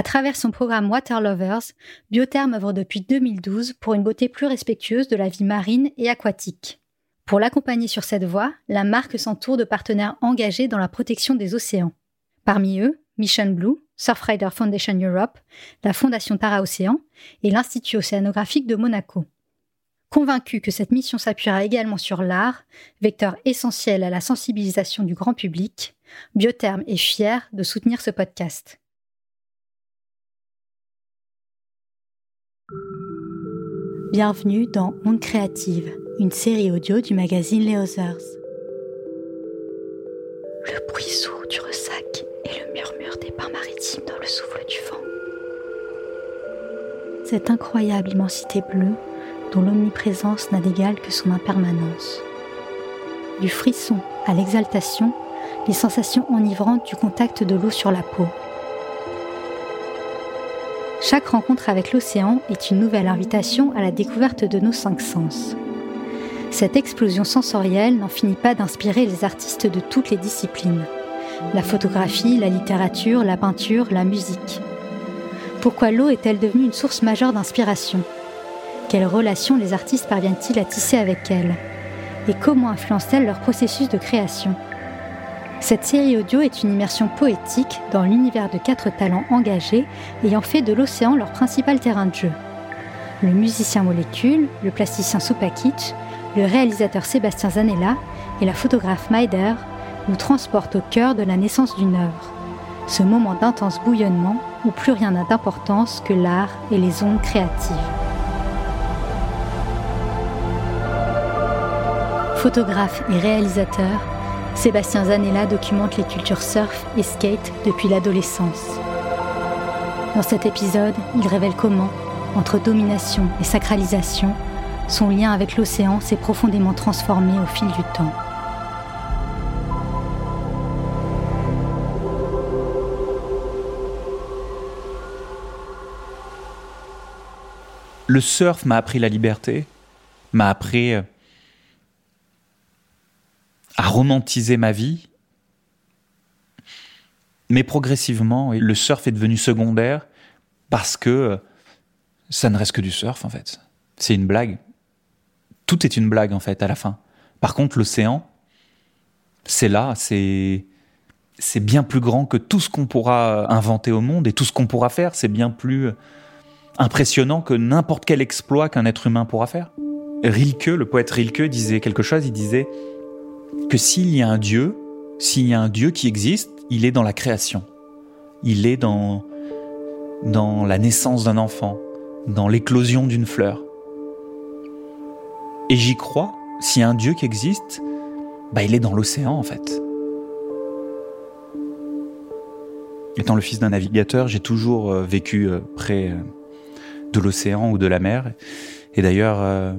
À travers son programme Water Lovers, Biotherm œuvre depuis 2012 pour une beauté plus respectueuse de la vie marine et aquatique. Pour l'accompagner sur cette voie, la marque s'entoure de partenaires engagés dans la protection des océans. Parmi eux, Mission Blue, Surfrider Foundation Europe, la Fondation Tara Océan et l'Institut océanographique de Monaco. Convaincu que cette mission s'appuiera également sur l'art, vecteur essentiel à la sensibilisation du grand public, Biotherm est fier de soutenir ce podcast. Bienvenue dans Onde Créative, une série audio du magazine Les Others. Le bruit sourd du ressac et le murmure des pins maritimes dans le souffle du vent. Cette incroyable immensité bleue dont l'omniprésence n'a d'égal que son impermanence. Du frisson à l'exaltation, les sensations enivrantes du contact de l'eau sur la peau. Chaque rencontre avec l'océan est une nouvelle invitation à la découverte de nos cinq sens. Cette explosion sensorielle n'en finit pas d'inspirer les artistes de toutes les disciplines. La photographie, la littérature, la peinture, la musique. Pourquoi l'eau est-elle devenue une source majeure d'inspiration? Quelles relations les artistes parviennent-ils à tisser avec elle? Et comment influence-t-elle leur processus de création? Cette série audio est une immersion poétique dans l'univers de quatre talents engagés ayant fait de l'océan leur principal terrain de jeu. Le musicien Molécule, le plasticien Supakic, le réalisateur Sébastien Zanella et la photographe Maider nous transportent au cœur de la naissance d'une œuvre. Ce moment d'intense bouillonnement où plus rien n'a d'importance que l'art et les ondes créatives. Photographe et réalisateur, Sébastien Zanella documente les cultures surf et skate depuis l'adolescence. Dans cet épisode, il révèle comment, entre domination et sacralisation, son lien avec l'océan s'est profondément transformé au fil du temps. Le surf m'a appris la liberté, m'a appris euh, à romantiser ma vie. Mais progressivement, le surf est devenu secondaire parce que euh, ça ne reste que du surf en fait. C'est une blague. Tout est une blague en fait à la fin. Par contre, l'océan, c'est là, c'est c'est bien plus grand que tout ce qu'on pourra inventer au monde et tout ce qu'on pourra faire. C'est bien plus impressionnant que n'importe quel exploit qu'un être humain pourra faire. Rilke, le poète Rilke, disait quelque chose. Il disait que s'il y a un Dieu, s'il y a un Dieu qui existe, il est dans la création. Il est dans, dans la naissance d'un enfant, dans l'éclosion d'une fleur. Et j'y crois, s'il y a un Dieu qui existe, bah, il est dans l'océan en fait. Étant le fils d'un navigateur, j'ai toujours euh, vécu euh, près euh, de l'océan ou de la mer. Et d'ailleurs,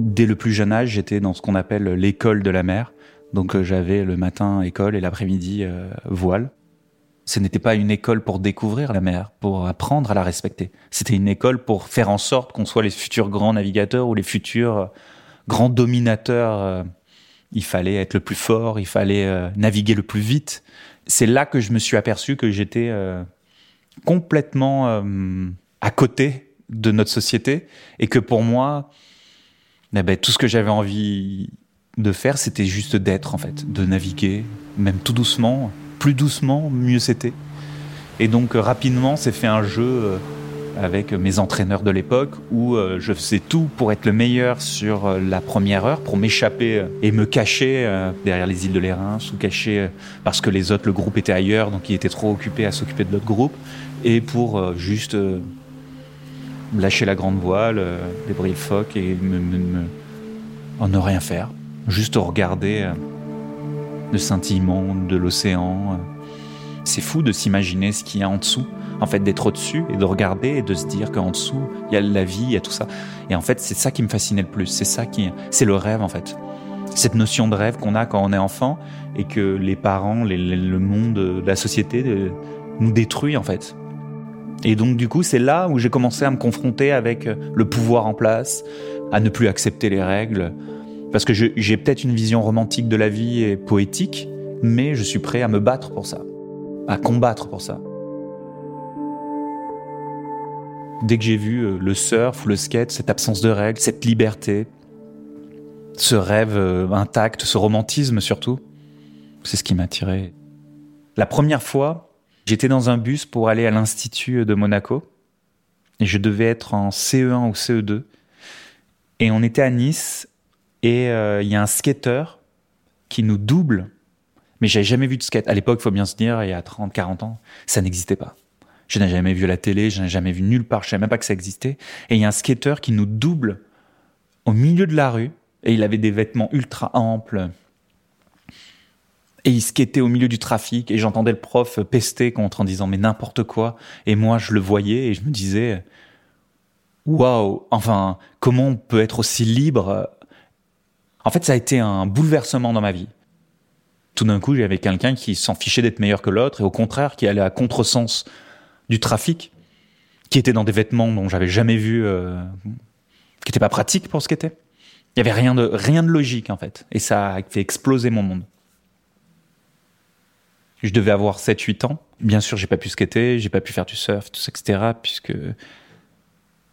dès le plus jeune âge, j'étais dans ce qu'on appelle l'école de la mer. Donc euh, j'avais le matin école et l'après-midi euh, voile. Ce n'était pas une école pour découvrir la mer, pour apprendre à la respecter. C'était une école pour faire en sorte qu'on soit les futurs grands navigateurs ou les futurs euh, grands dominateurs. Il fallait être le plus fort, il fallait naviguer le plus vite. C'est là que je me suis aperçu que j'étais complètement à côté de notre société et que pour moi, eh ben, tout ce que j'avais envie de faire, c'était juste d'être, en fait, de naviguer, même tout doucement. Plus doucement, mieux c'était. Et donc, euh, rapidement, c'est fait un jeu euh, avec mes entraîneurs de l'époque où euh, je faisais tout pour être le meilleur sur la première heure, pour m'échapper et me cacher derrière les îles de l'Érins, ou cacher parce que les autres, le groupe était ailleurs, donc il était trop occupé à s'occuper de l'autre groupe, et pour juste lâcher la grande voile, débrouiller le phoque et me, ne rien faire. Juste regarder euh, le scintillement de l'océan. Euh. C'est fou de s'imaginer ce qu'il y a en dessous, en fait, d'être au-dessus et de regarder et de se dire qu'en dessous, il y a la vie, il y a tout ça. Et en fait, c'est ça qui me fascinait le plus. C'est ça qui, c'est le rêve, en fait. Cette notion de rêve qu'on a quand on est enfant et que les parents, le monde, la société euh, nous détruit, en fait. Et donc du coup, c'est là où j'ai commencé à me confronter avec euh, le pouvoir en place, à ne plus accepter les règles, parce que j'ai peut-être une vision romantique de la vie et poétique, mais je suis prêt à me battre pour ça, à combattre pour ça. Dès que j'ai vu euh, le surf ou le skate, cette absence de règles, cette liberté, ce rêve euh, intact, ce romantisme surtout, c'est ce qui m'a attiré. La première fois, j'étais dans un bus pour aller à l'Institut de Monaco et je devais être en CE1 ou CE2. Et on était à Nice et euh, il y a un skater qui nous double. Mais j'avais jamais vu de skate. À l'époque, faut bien se dire, il y a 30, 40 ans, ça n'existait pas. Je n'ai jamais vu la télé, je n'ai jamais vu nulle part, je savais même pas que ça existait. Et il y a un skater qui nous double au milieu de la rue, et il avait des vêtements ultra amples. Et il skatait au milieu du trafic, et j'entendais le prof pester contre en disant mais n'importe quoi. Et moi, je le voyais, et je me disais, waouh, enfin, comment on peut être aussi libre? En fait, ça a été un bouleversement dans ma vie. Tout d'un coup, j'avais quelqu'un qui s'en fichait d'être meilleur que l'autre, et au contraire, qui allait à contresens du trafic, qui était dans des vêtements dont j'avais jamais vu, euh, qui n'étaient pas pratiques pour ce qu'était. Il y avait rien de rien de logique en fait, et ça a fait exploser mon monde. Je devais avoir 7-8 ans. Bien sûr, j'ai pas pu skater, j'ai pas pu faire du surf, tout ça, etc. Puisque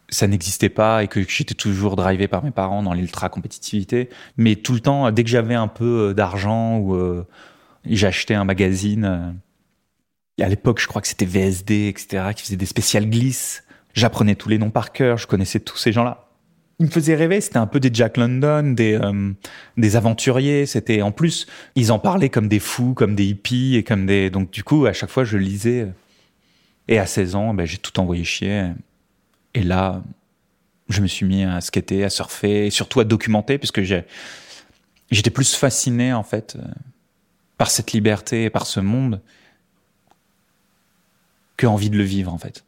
ça n'existait pas et que j'étais toujours drivé par mes parents dans l'ultra compétitivité. Mais tout le temps, dès que j'avais un peu euh, d'argent ou euh, j'achetais un magazine, à l'époque, je crois que c'était VSD, etc., qui faisait des spéciales glisses. J'apprenais tous les noms par cœur, je connaissais tous ces gens-là. Ils me faisaient rêver, c'était un peu des Jack London, des, euh, des aventuriers. C'était en plus, ils en parlaient comme des fous, comme des hippies et comme des. Donc du coup, à chaque fois, je lisais. Et à 16 ans, ben, j'ai tout envoyé chier. Et là, je me suis mis à skater, à surfer, et surtout à documenter, puisque j'étais plus fasciné en fait euh, par cette liberté et par ce monde que envie de le vivre en fait.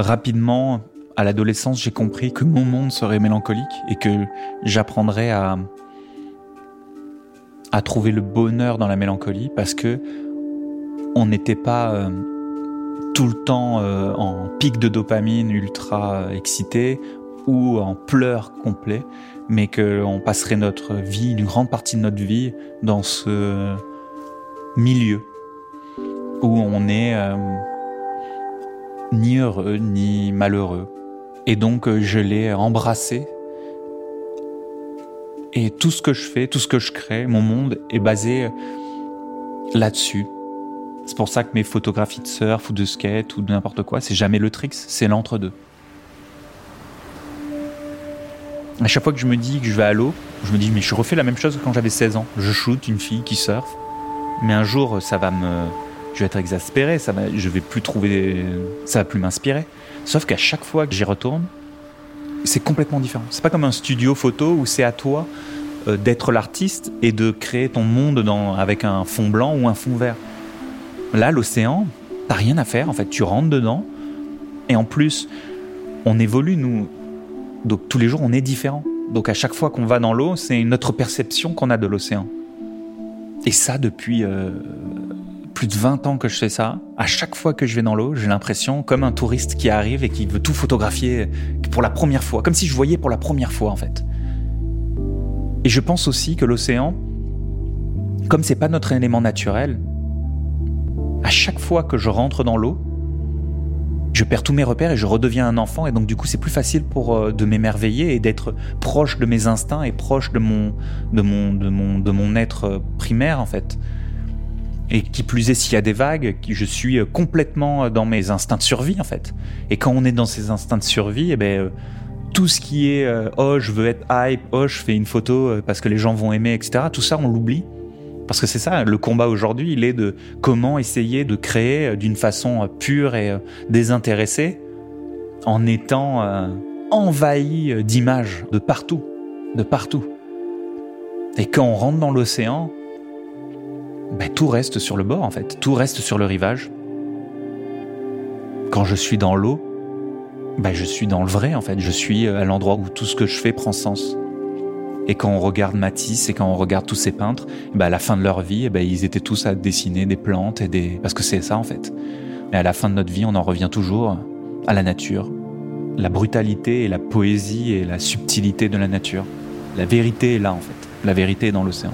Rapidement, à l'adolescence, j'ai compris que mon monde serait mélancolique et que j'apprendrais à trouver le bonheur dans la mélancolie parce que on n'était pas euh, tout le temps euh, en pic de dopamine ultra excité ou en pleurs complets, mais qu'on passerait notre vie, une grande partie de notre vie, dans ce milieu où on euh, ni heureux ni malheureux. Et donc euh, je l'ai embrassé. Et tout ce que je fais, tout ce que je crée, mon monde est basé euh, là-dessus. C'est pour ça que mes photographies de surf ou de skate ou de n'importe quoi, c'est jamais le tricks, c'est l'entre-deux. À chaque fois que je me dis que je vais à l'eau, je me dis mais je refais la même chose quand j'avais 16 ans. Je shoot une fille qui surfe, mais un jour, ça va me, je vais être exaspéré, ça va, je vais plus trouver, ça va plus m'inspirer. Sauf qu'à chaque fois que j'y retourne, c'est complètement différent. C'est pas comme un studio photo où c'est à toi euh, d'être l'artiste et de créer ton monde avec un fond blanc ou un fond vert. Là, l'océan, t'as rien à faire. En fait, tu rentres dedans et en plus, on évolue nous. Donc tous les jours, on est différent. Donc à chaque fois qu'on va dans l'eau, c'est une autre perception qu'on a de l'océan. Et ça, depuis euh, plus de 20 ans que je fais ça, à chaque fois que je vais dans l'eau, j'ai l'impression comme un touriste qui arrive et qui veut tout photographier pour la première fois, comme si je voyais pour la première fois en fait. Et je pense aussi que l'océan, comme c'est pas notre élément naturel, à chaque fois que je rentre dans l'eau, je perds tous mes repères et je redeviens un enfant et donc du coup c'est plus facile pour euh, de m'émerveiller et d'être proche de mes instincts et proche de mon de mon de mon de mon être euh, primaire en fait. Et qui plus est s'il y a des vagues, je suis euh, complètement dans mes instincts de survie en fait. Et quand on est dans ces instincts de survie, eh ben tout ce qui est oh je veux être hype, oh je fais une photo parce que les gens vont aimer, etc. Tout ça on l'oublie parce que c'est ça, le combat aujourd'hui, il est de comment essayer de créer euh, d'une façon euh, pure et euh, désintéressée en étant envahi d'images de partout, de partout. Et quand on rentre dans l'océan, ben, tout reste sur le bord en fait, tout reste sur le rivage. Quand je suis dans l'eau, ben, je suis dans le vrai en fait, je suis à l'endroit où tout ce que je fais prend sens. Et quand on regarde Matisse et quand on regarde tous ces peintres, bah à la fin de leur vie, bah ils étaient tous à dessiner des plantes et des... Parce que c'est ça en fait. Mais à la fin de notre vie, on en revient toujours à la nature. La brutalité et la poésie et la subtilité de la nature. La vérité est là en fait. La vérité est dans l'océan.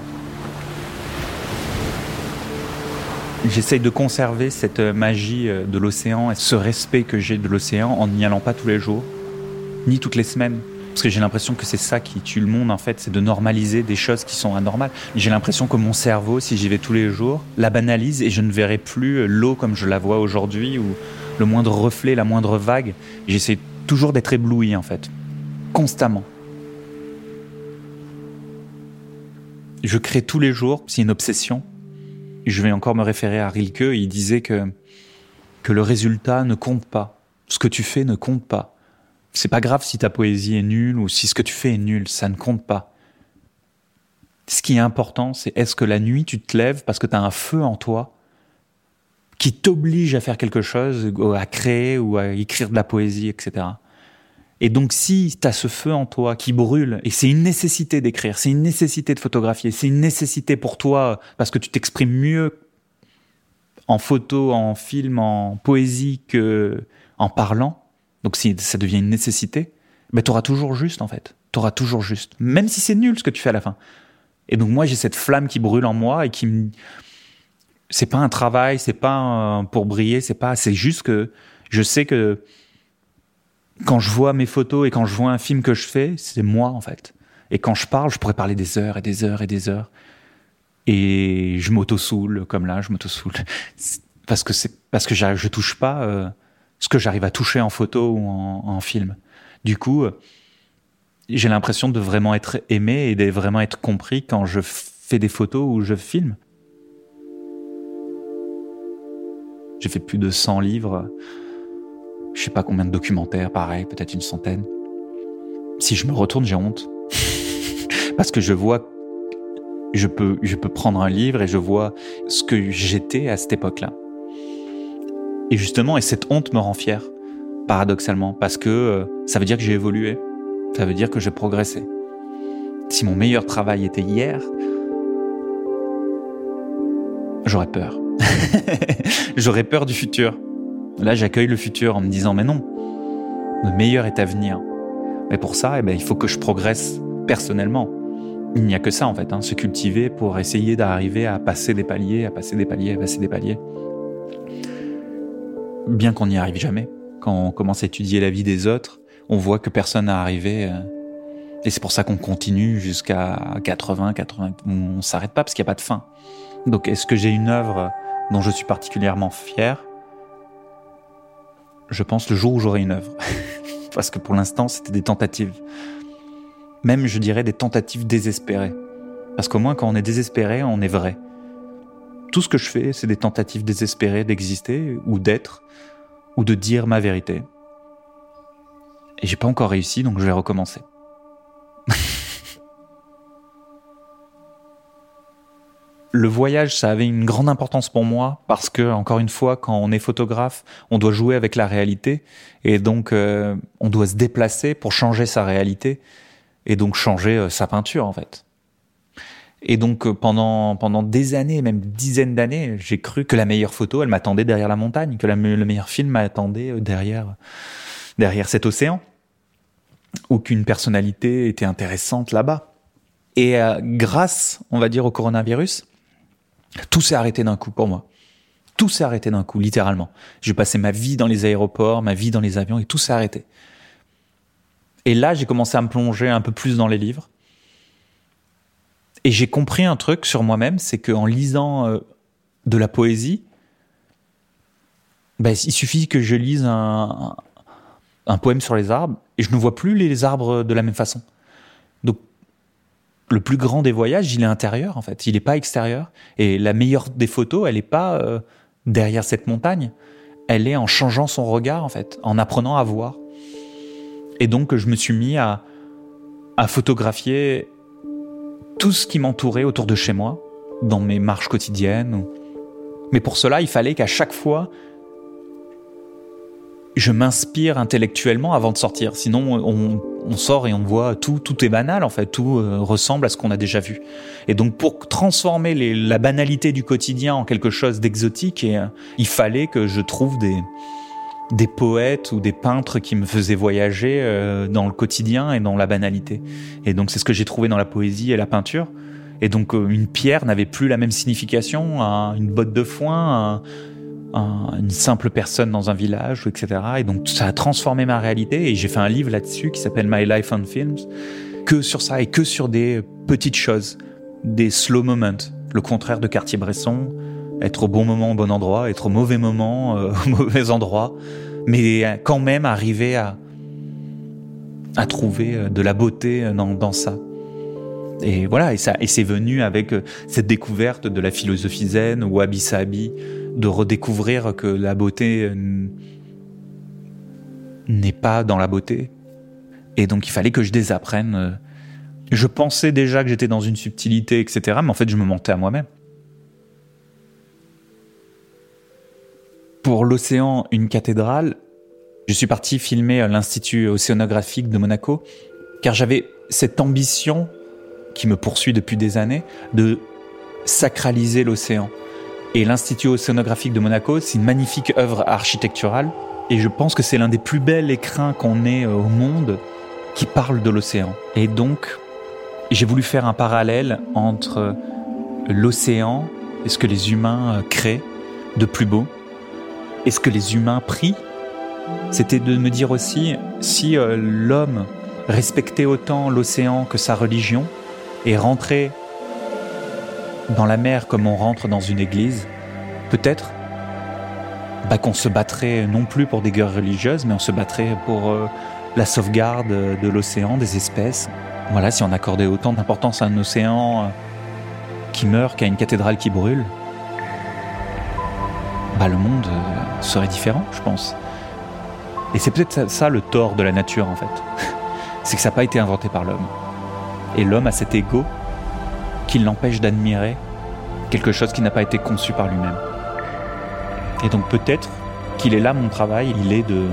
J'essaye de conserver cette magie euh, de l'océan et ce respect que j'ai de l'océan en n'y allant pas tous les jours, ni toutes les semaines. Parce que j'ai l'impression que c'est ça qui tue le monde, en fait, c'est de normaliser des choses qui sont anormales. J'ai l'impression que mon cerveau, si j'y vais tous les jours, la banalise et je ne verrai plus l'eau comme je la vois aujourd'hui, ou le moindre reflet, la moindre vague. J'essaie toujours d'être ébloui, en fait. Constamment. Je crée tous les jours, c'est une obsession. Je vais encore me référer à Rilke, il disait que, que le résultat ne compte pas. Ce que tu fais ne compte pas. C'est pas grave si ta poésie est nulle ou si ce que tu fais est nul, ça ne compte pas. Ce qui est important, c'est est-ce que la nuit tu te lèves parce que tu as un feu en toi qui t'oblige à faire quelque chose, à créer ou à écrire de la poésie, etc. Et donc si tu as ce feu en toi qui brûle, et c'est une nécessité d'écrire, c'est une nécessité de photographier, c'est une nécessité pour toi parce que tu t'exprimes mieux en photo, en film, en poésie que en parlant, donc si ça devient une nécessité, ben tu auras toujours juste en fait. Tu auras toujours juste. Même si c'est nul ce que tu fais à la fin. Et donc moi j'ai cette flamme qui brûle en moi et qui me... C'est pas un travail, c'est pas pour briller, c'est pas... C'est juste que je sais que quand je vois mes photos et quand je vois un film que je fais, c'est moi en fait. Et quand je parle, je pourrais parler des heures et des heures et des heures. Et je m'auto-soule, comme là, je m'auto-soule. Parce que c'est parce que je touche pas euh, ce que j'arrive à toucher en photo ou en, film. Du coup, euh, j'ai l'impression de vraiment être aimé et de vraiment être compris quand je fais des photos ou je filme. J'ai fait plus de 100 livres, je sais pas combien de documentaires, pareil, peut-être une centaine. Si je me retourne, j'ai honte. Parce que je vois, je peux, prendre un livre et je vois ce que j'étais à cette époque-là. Et justement, et cette honte me rend fier, paradoxalement, parce que euh, ça veut dire que j'ai évolué, ça veut dire que j'ai progressé. Si mon meilleur travail était hier, j'aurais peur. j'aurais peur du futur. Là, j'accueille le futur en me disant, mais non, le meilleur est à venir. Mais pour ça, eh ben, il faut que je progresse personnellement. Il n'y a que ça, en fait, hein, se cultiver pour essayer d'arriver à passer des paliers, à passer des paliers, à passer des paliers bien qu'on n'y arrive jamais. Quand on commence à étudier la vie des autres, on voit que personne n'est arrivé. Euh, et c'est pour ça qu'on continue jusqu'à 80, 80. On s'arrête pas parce qu'il n'y a pas de fin. Donc, est-ce que j'ai une œuvre dont je suis particulièrement fier? Je pense le jour où j'aurai une œuvre. parce que pour l'instant, c'était des tentatives. Même, je dirais, des tentatives désespérées. Parce qu'au moins, quand on est désespéré, on est vrai tout ce que je fais, c'est des tentatives désespérées d'exister ou d'être ou de dire ma vérité. Et j'ai pas encore réussi, donc je vais recommencer. Le voyage, ça avait une grande importance pour moi parce que, encore une fois, quand on est photographe, on doit jouer avec la réalité et donc euh, on doit se déplacer pour changer sa réalité et donc changer euh, sa peinture en fait. Et donc euh, pendant pendant des années, même dizaines d'années, j'ai cru que la meilleure photo, elle m'attendait derrière la montagne, que le meilleur film m'attendait derrière derrière cet océan, ou qu'une personnalité était intéressante là-bas. Et grâce, on va dire, au coronavirus, tout s'est arrêté d'un coup pour moi. Tout s'est arrêté d'un coup, littéralement. J'ai passé ma vie dans les aéroports, ma vie dans les avions, et tout s'est arrêté. Et là, j'ai commencé à me plonger un peu plus dans les livres. Et j'ai compris un truc sur moi-même, c'est qu'en lisant euh, de la poésie, bah, il suffit que je lise un, poème sur les arbres et je ne vois plus les arbres de la même façon. Le plus grand des voyages, il est intérieur en fait, il n'est pas extérieur. Et la meilleure des photos, elle n'est pas euh, derrière cette montagne, elle est en changeant son regard en fait, en apprenant à voir. Et donc, je me suis mis à photographier tout ce qui m'entourait autour de chez moi, dans mes marches quotidiennes. Mais pour cela, il fallait qu'à chaque fois, je m'inspire intellectuellement avant de sortir. Sinon, on, sort et on voit tout, tout est banal en fait, tout euh, ressemble à ce qu'on a déjà vu. Et donc, pour transformer la banalité du quotidien en quelque chose d'exotique, euh, il fallait que je trouve des, des poètes ou des peintres qui me faisaient voyager euh, dans le quotidien et dans la banalité. Et donc c'est ce que j'ai trouvé dans la poésie et la peinture. Et donc une pierre n'avait plus la même signification à une botte de foin, une simple personne dans un village, etc. Et donc ça a transformé ma réalité et j'ai fait un livre là-dessus qui s'appelle My Life on Films, que sur ça et que sur des petites choses, des slow moments, le contraire de Cartier-Bresson, être au bon moment au bon endroit, être au mauvais moment euh, au mauvais endroit, mais quand même arriver à, à trouver euh, de la beauté dans, dans ça. Et voilà, et ça, et c'est venu avec euh, cette découverte de la philosophie zen ou Sabi, de redécouvrir que la beauté n'est pas dans la beauté. Et donc il fallait que je désapprenne. Euh. Je pensais déjà que j'étais dans une subtilité, etc. Mais en fait, je me mentais à moi-même. Pour l'océan, une cathédrale, je suis parti filmer l'Institut océanographique de Monaco, car j'avais cette ambition qui me poursuit depuis des années, de sacraliser l'océan. Et l'Institut océanographique de Monaco, c'est une magnifique œuvre architecturale. Et je pense que c'est l'un des plus bels écrins qu'on ait au monde qui parle de l'océan. Et donc, j'ai voulu faire un parallèle entre l'océan et ce que les humains créent de plus beau et ce que les humains prient. C'était de me dire aussi, si euh, l'homme respectait autant l'océan que sa religion, et rentrer dans la mer comme on rentre dans une église, peut-être bah, qu'on se battrait non plus pour des guerres religieuses, mais on se battrait pour euh, la sauvegarde de l'océan, des espèces. Voilà, si on accordait autant d'importance à un océan euh, qui meurt qu'à une cathédrale qui brûle, bah, le monde euh, serait différent, je pense. Et c'est peut-être ça le tort de la nature, en fait. c'est que ça n'a pas été inventé par l'homme. Et l'homme a cet ego qui l'empêche d'admirer quelque chose qui n'a pas été conçu par lui-même. Et donc peut-être qu'il est là mon travail, il est de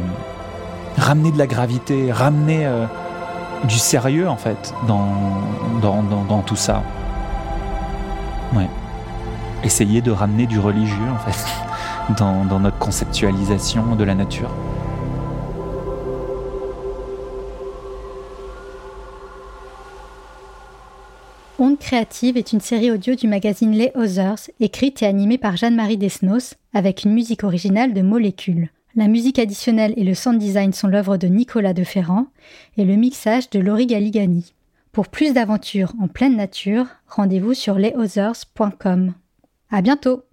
ramener de la gravité, ramener euh, du sérieux en fait dans, dans, dans, tout ça. Ouais. Essayer de ramener du religieux en fait dans, dans notre conceptualisation de la nature. Onde créative est une série audio du magazine Les Others, écrite et animée par Jeanne-Marie Desnos, avec une musique originale de Molécule. La musique additionnelle et le sound design sont l'œuvre de Nicolas de Ferrand et le mixage de Laurie Galigani. Pour plus d'aventures en pleine nature, rendez-vous sur lesothers.com. À bientôt!